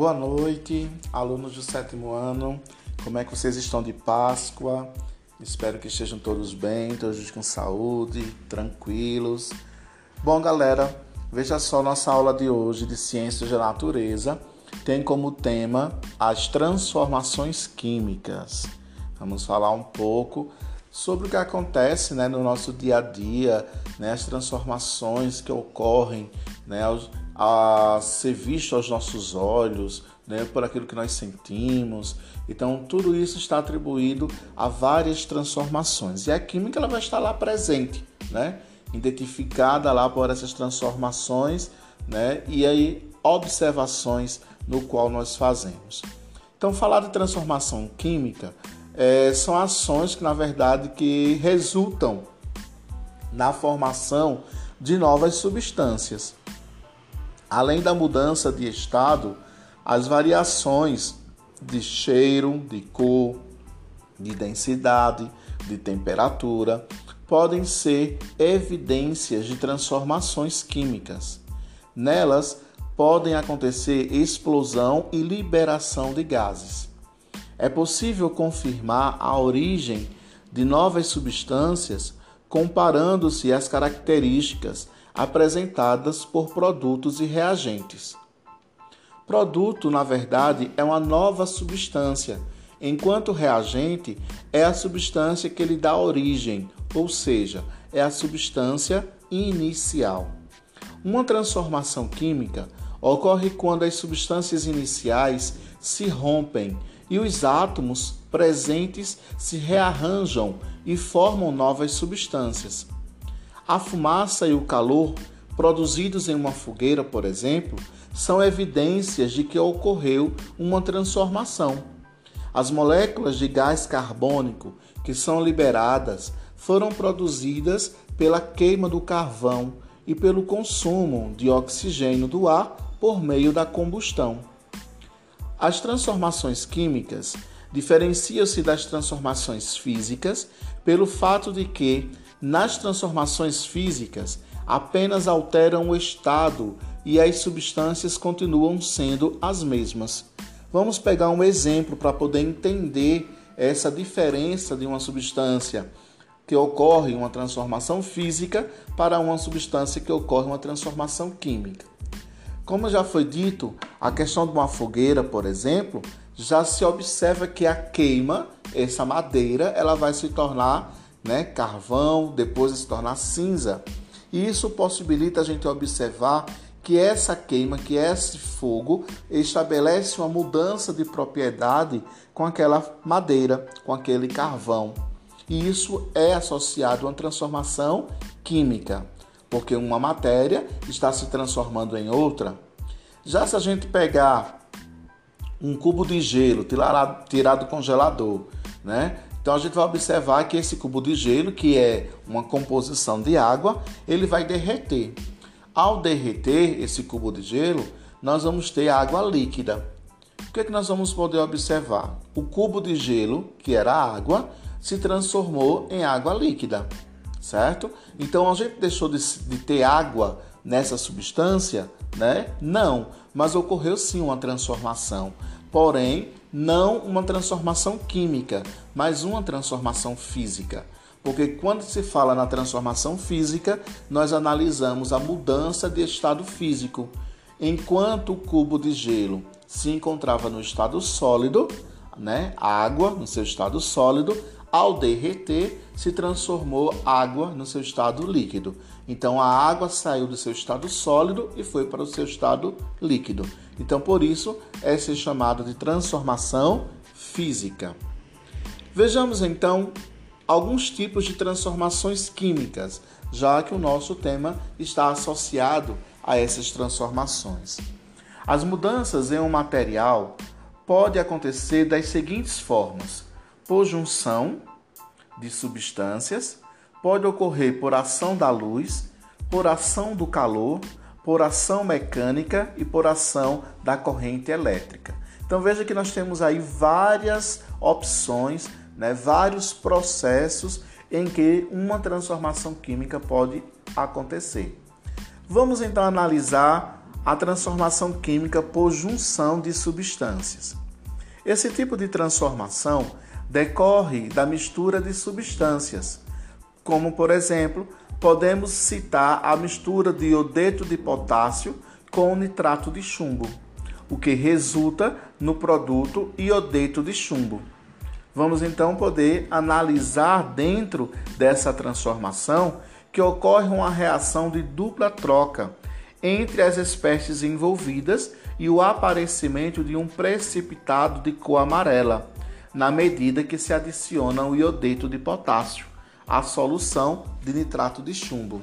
Boa noite, alunos do sétimo ano. Como é que vocês estão de Páscoa? Espero que estejam todos bem, todos com saúde, tranquilos. Bom, galera, veja só nossa aula de hoje de Ciências da Natureza tem como tema as transformações químicas. Vamos falar um pouco sobre o que acontece né, no nosso dia a dia, né, as transformações que ocorrem né, a ser visto aos nossos olhos, né, por aquilo que nós sentimos. Então, tudo isso está atribuído a várias transformações. E a química ela vai estar lá presente, né, identificada lá por essas transformações né, e aí observações no qual nós fazemos. Então, falar de transformação química é, são ações que, na verdade, que resultam na formação de novas substâncias. Além da mudança de estado, as variações de cheiro, de cor, de densidade, de temperatura podem ser evidências de transformações químicas. Nelas podem acontecer explosão e liberação de gases é possível confirmar a origem de novas substâncias comparando-se às características apresentadas por produtos e reagentes. Produto, na verdade, é uma nova substância, enquanto reagente é a substância que lhe dá origem, ou seja, é a substância inicial. Uma transformação química ocorre quando as substâncias iniciais se rompem e os átomos presentes se rearranjam e formam novas substâncias. A fumaça e o calor produzidos em uma fogueira, por exemplo, são evidências de que ocorreu uma transformação. As moléculas de gás carbônico que são liberadas foram produzidas pela queima do carvão e pelo consumo de oxigênio do ar por meio da combustão. As transformações químicas diferenciam-se das transformações físicas pelo fato de que, nas transformações físicas, apenas alteram o estado e as substâncias continuam sendo as mesmas. Vamos pegar um exemplo para poder entender essa diferença de uma substância que ocorre uma transformação física para uma substância que ocorre uma transformação química. Como já foi dito, a questão de uma fogueira, por exemplo, já se observa que a queima, essa madeira, ela vai se tornar né, carvão, depois se tornar cinza. E isso possibilita a gente observar que essa queima, que esse fogo, estabelece uma mudança de propriedade com aquela madeira, com aquele carvão. E isso é associado a uma transformação química porque uma matéria está se transformando em outra. Já se a gente pegar um cubo de gelo tirado do congelador, né? Então a gente vai observar que esse cubo de gelo, que é uma composição de água, ele vai derreter. Ao derreter esse cubo de gelo, nós vamos ter água líquida. O que, é que nós vamos poder observar? O cubo de gelo, que era água, se transformou em água líquida certo? Então a gente deixou de, de ter água nessa substância, né? Não, mas ocorreu sim uma transformação. Porém, não uma transformação química, mas uma transformação física. Porque quando se fala na transformação física, nós analisamos a mudança de estado físico. Enquanto o cubo de gelo se encontrava no estado sólido, né, água no seu estado sólido, ao derreter, se transformou água no seu estado líquido. Então a água saiu do seu estado sólido e foi para o seu estado líquido. Então por isso é ser chamado de transformação física. Vejamos então alguns tipos de transformações químicas, já que o nosso tema está associado a essas transformações. As mudanças em um material podem acontecer das seguintes formas: por junção de substâncias, pode ocorrer por ação da luz, por ação do calor, por ação mecânica e por ação da corrente elétrica. Então veja que nós temos aí várias opções, né, vários processos em que uma transformação química pode acontecer. Vamos então analisar a transformação química por junção de substâncias. Esse tipo de transformação decorre da mistura de substâncias, como por exemplo, podemos citar a mistura de iodeto de potássio com nitrato de chumbo, o que resulta no produto iodeto de chumbo. Vamos então poder analisar dentro dessa transformação que ocorre uma reação de dupla troca entre as espécies envolvidas e o aparecimento de um precipitado de cor amarela, na medida que se adiciona o iodeto de potássio à solução de nitrato de chumbo.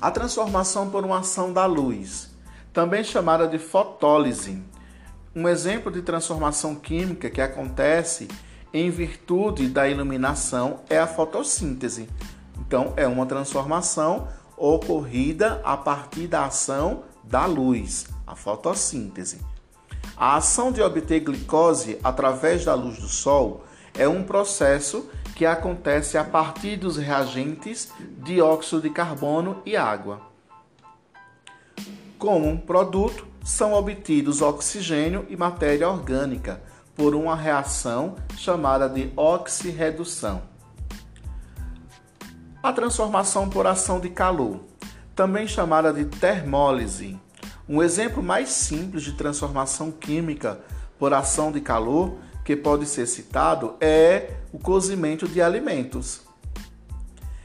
A transformação por uma ação da luz, também chamada de fotólise. Um exemplo de transformação química que acontece em virtude da iluminação é a fotossíntese. Então, é uma transformação ocorrida a partir da ação da luz, a fotossíntese. A ação de obter glicose através da luz do sol é um processo que acontece a partir dos reagentes dióxido de carbono e água. Como produto, são obtidos oxigênio e matéria orgânica por uma reação chamada de oxirredução. A transformação por ação de calor, também chamada de termólise. Um exemplo mais simples de transformação química por ação de calor que pode ser citado é o cozimento de alimentos.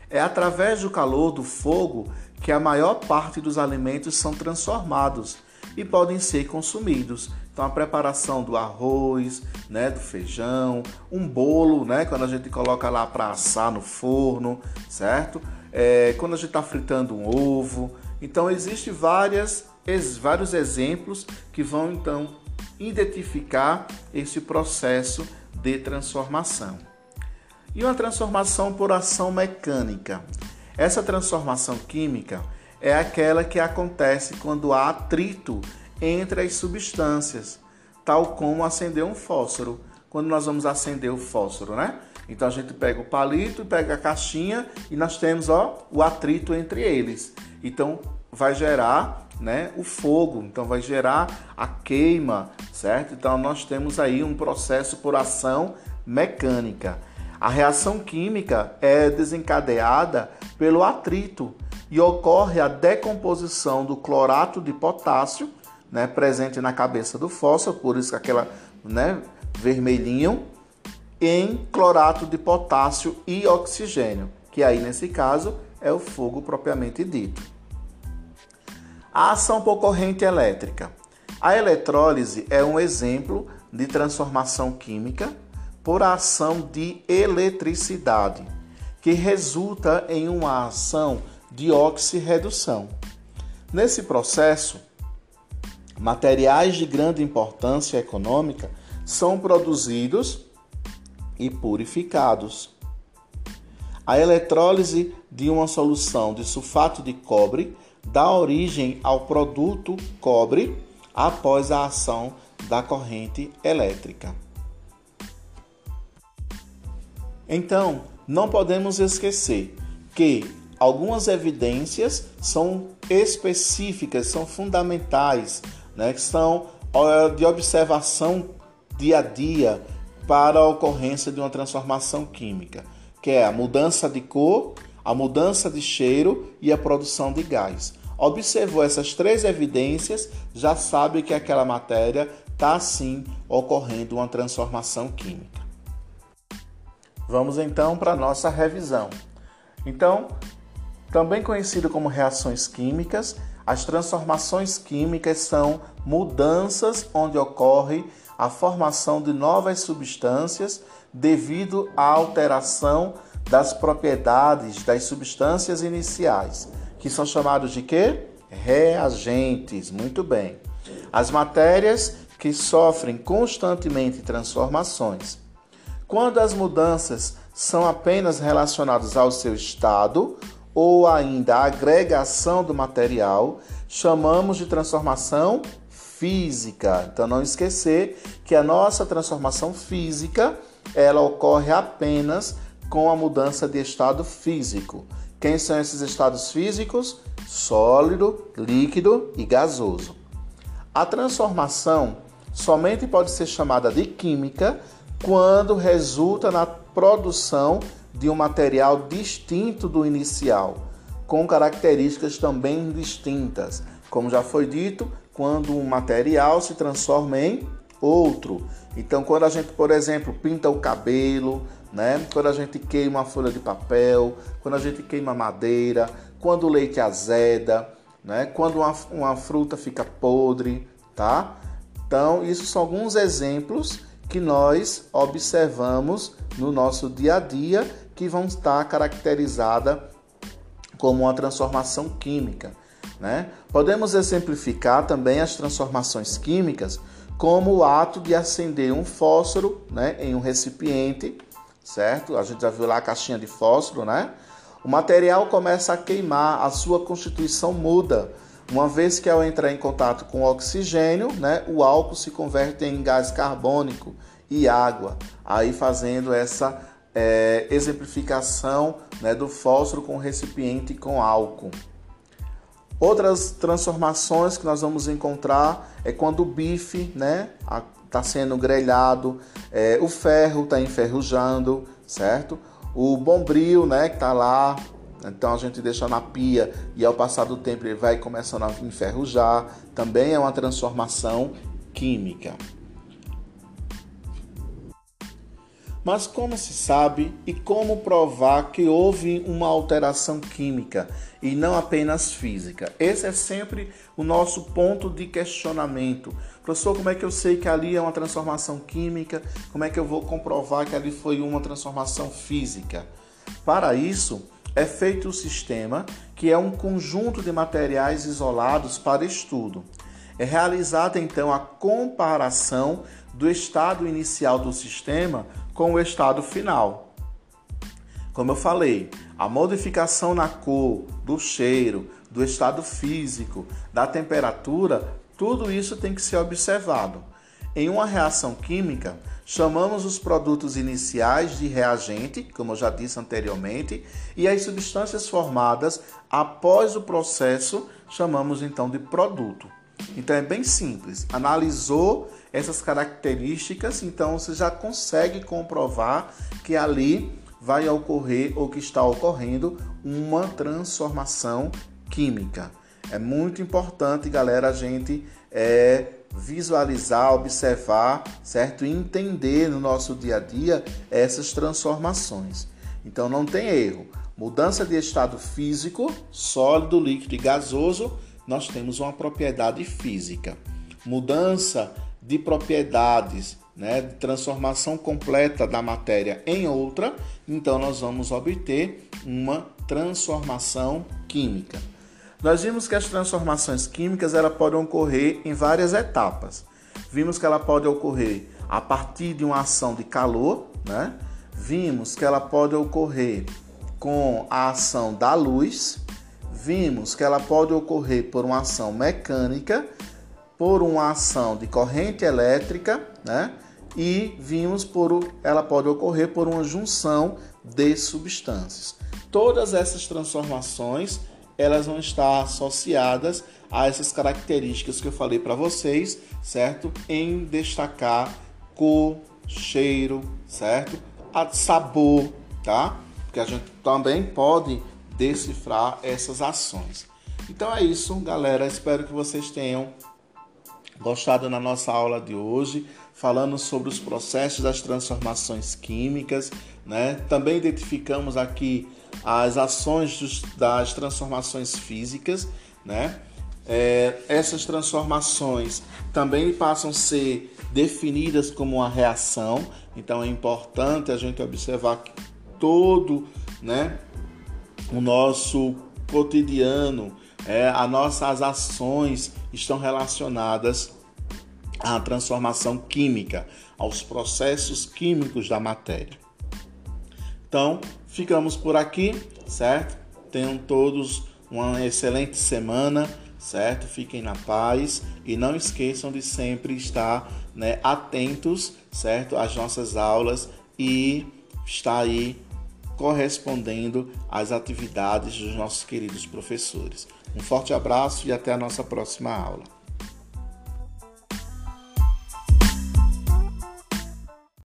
É através do calor do fogo que a maior parte dos alimentos são transformados e podem ser consumidos. Então a preparação do arroz, né, do feijão, um bolo, né, quando a gente coloca lá para assar no forno, certo? É, quando a gente está fritando um ovo. Então existem várias, vários exemplos que vão então identificar esse processo de transformação. E uma transformação por ação mecânica. Essa transformação química é aquela que acontece quando há atrito entre as substâncias, tal como acender um fósforo. Quando nós vamos acender o fósforo, né? Então a gente pega o palito, pega a caixinha e nós temos ó, o atrito entre eles. Então vai gerar né, o fogo, então vai gerar a queima, certo? Então nós temos aí um processo por ação mecânica. A reação química é desencadeada pelo atrito e ocorre a decomposição do clorato de potássio, né, presente na cabeça do fósforo, por isso aquela né, vermelhinho, em clorato de potássio e oxigênio, que aí nesse caso é o fogo propriamente dito. A ação por corrente elétrica. A eletrólise é um exemplo de transformação química por ação de eletricidade, que resulta em uma ação de oxirredução. Nesse processo, materiais de grande importância econômica são produzidos e purificados. A eletrólise de uma solução de sulfato de cobre dá origem ao produto cobre após a ação da corrente elétrica. Então, não podemos esquecer que algumas evidências são específicas, são fundamentais, né, que são de observação dia a dia para a ocorrência de uma transformação química, que é a mudança de cor, a mudança de cheiro e a produção de gás. Observou essas três evidências, já sabe que aquela matéria está sim ocorrendo uma transformação química. Vamos então para a nossa revisão. Então, também conhecido como reações químicas, as transformações químicas são mudanças onde ocorre a formação de novas substâncias devido à alteração das propriedades das substâncias iniciais, que são chamados de quê? Reagentes. Muito bem. As matérias que sofrem constantemente transformações. Quando as mudanças são apenas relacionadas ao seu estado ou ainda a agregação do material, chamamos de transformação física. Então não esquecer que a nossa transformação física, ela ocorre apenas com a mudança de estado físico, Quem são esses estados físicos? Sólido, líquido e gasoso. A transformação somente pode ser chamada de química quando resulta na produção de um material distinto do inicial, com características também distintas. Como já foi dito, quando um material se transforma em outro. Então, quando a gente, por exemplo, pinta o cabelo, né? Quando a gente queima uma folha de papel, quando a gente queima madeira, quando o leite azeda, né? Quando uma, uma fruta fica podre, tá? Então, isso são alguns exemplos que nós observamos no nosso dia a dia que vão estar caracterizada como uma transformação química. Né? Podemos exemplificar também as transformações químicas como o ato de acender um fósforo né, em um recipiente, certo? A gente já viu lá a caixinha de fósforo, né? O material começa a queimar, a sua constituição muda. Uma vez que ao entrar em contato com oxigênio, né, o álcool se converte em gás carbônico e água, aí fazendo essa é, exemplificação né, do fósforo com recipiente com álcool. Outras transformações que nós vamos encontrar é quando o bife né, está sendo grelhado, é, o ferro está enferrujando, certo? O bombril né, que está lá, então a gente deixa na pia e ao passar do tempo ele vai começando a enferrujar, também é uma transformação química. Mas como se sabe e como provar que houve uma alteração química e não apenas física? Esse é sempre o nosso ponto de questionamento. Professor, como é que eu sei que ali é uma transformação química? Como é que eu vou comprovar que ali foi uma transformação física? Para isso, é feito o sistema, que é um conjunto de materiais isolados para estudo. É realizada então a comparação do estado inicial do sistema com o estado final. Como eu falei, a modificação na cor, do cheiro, do estado físico, da temperatura, tudo isso tem que ser observado. Em uma reação química, chamamos os produtos iniciais de reagente, como eu já disse anteriormente, e as substâncias formadas após o processo chamamos então de produto. Então é bem simples. Analisou essas características, então você já consegue comprovar que ali vai ocorrer ou que está ocorrendo uma transformação química. É muito importante, galera, a gente é, visualizar, observar, certo? E entender no nosso dia a dia essas transformações. Então não tem erro. Mudança de estado físico, sólido, líquido e gasoso, nós temos uma propriedade física. Mudança de propriedades, né, de transformação completa da matéria em outra, então nós vamos obter uma transformação química. Nós vimos que as transformações químicas ela podem ocorrer em várias etapas. Vimos que ela pode ocorrer a partir de uma ação de calor, né? Vimos que ela pode ocorrer com a ação da luz. Vimos que ela pode ocorrer por uma ação mecânica por uma ação de corrente elétrica, né? E vimos por ela pode ocorrer por uma junção de substâncias. Todas essas transformações elas vão estar associadas a essas características que eu falei para vocês, certo? Em destacar cor, cheiro, certo? A sabor, tá? Porque a gente também pode decifrar essas ações. Então é isso, galera. Espero que vocês tenham gostado na nossa aula de hoje, falando sobre os processos das transformações químicas, né? Também identificamos aqui as ações dos, das transformações físicas, né? É, essas transformações também passam a ser definidas como uma reação, então é importante a gente observar que todo, né, o nosso cotidiano, é, as nossas ações estão relacionadas à transformação química, aos processos químicos da matéria. Então, ficamos por aqui, certo? Tenham todos uma excelente semana, certo? Fiquem na paz e não esqueçam de sempre estar né, atentos, certo? Às nossas aulas e estar aí correspondendo às atividades dos nossos queridos professores. Um forte abraço e até a nossa próxima aula.